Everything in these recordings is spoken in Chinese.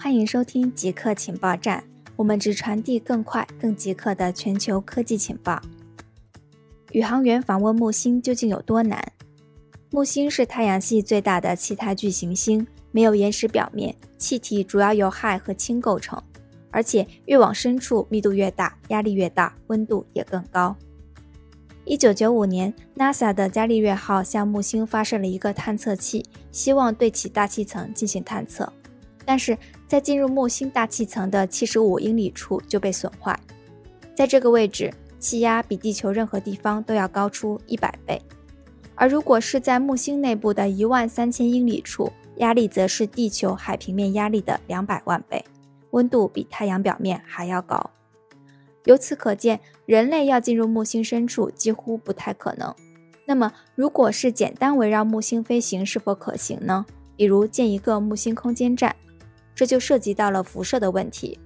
欢迎收听极客情报站，我们只传递更快、更极客的全球科技情报。宇航员访问木星究竟有多难？木星是太阳系最大的气态巨行星，没有岩石表面，气体主要由氦和氢构成，而且越往深处密度越大，压力越大，温度也更高。一九九五年，NASA 的伽利略号向木星发射了一个探测器，希望对其大气层进行探测。但是在进入木星大气层的七十五英里处就被损坏。在这个位置，气压比地球任何地方都要高出一百倍。而如果是在木星内部的一万三千英里处，压力则是地球海平面压力的两百万倍，温度比太阳表面还要高。由此可见，人类要进入木星深处几乎不太可能。那么，如果是简单围绕木星飞行，是否可行呢？比如建一个木星空间站，这就涉及到了辐射的问题。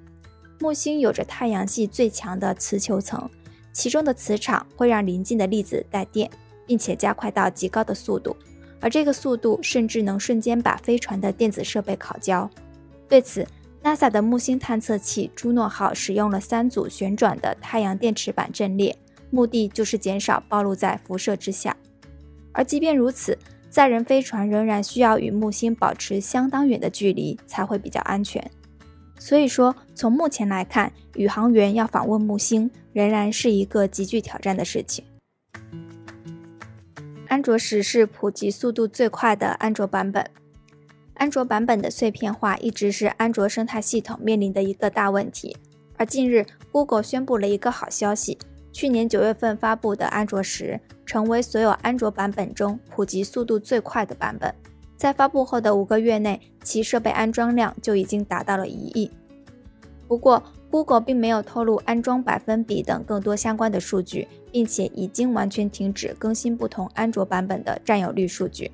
木星有着太阳系最强的磁球层，其中的磁场会让邻近的粒子带电，并且加快到极高的速度，而这个速度甚至能瞬间把飞船的电子设备烤焦。对此，NASA 的木星探测器朱诺号使用了三组旋转的太阳电池板阵列，目的就是减少暴露在辐射之下。而即便如此，载人飞船仍然需要与木星保持相当远的距离才会比较安全。所以说，从目前来看，宇航员要访问木星仍然是一个极具挑战的事情。安卓十是普及速度最快的安卓版本。安卓版本的碎片化一直是安卓生态系统面临的一个大问题，而近日，Google 宣布了一个好消息：去年九月份发布的安卓十成为所有安卓版本中普及速度最快的版本。在发布后的五个月内，其设备安装量就已经达到了一亿。不过，Google 并没有透露安装百分比等更多相关的数据，并且已经完全停止更新不同安卓版本的占有率数据。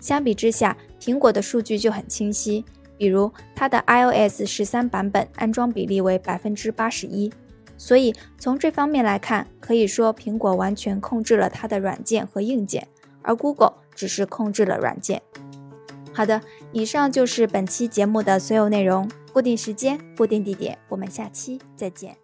相比之下，苹果的数据就很清晰。比如，它的 iOS 十三版本安装比例为百分之八十一，所以从这方面来看，可以说苹果完全控制了它的软件和硬件，而 Google 只是控制了软件。好的，以上就是本期节目的所有内容。固定时间，固定地点，我们下期再见。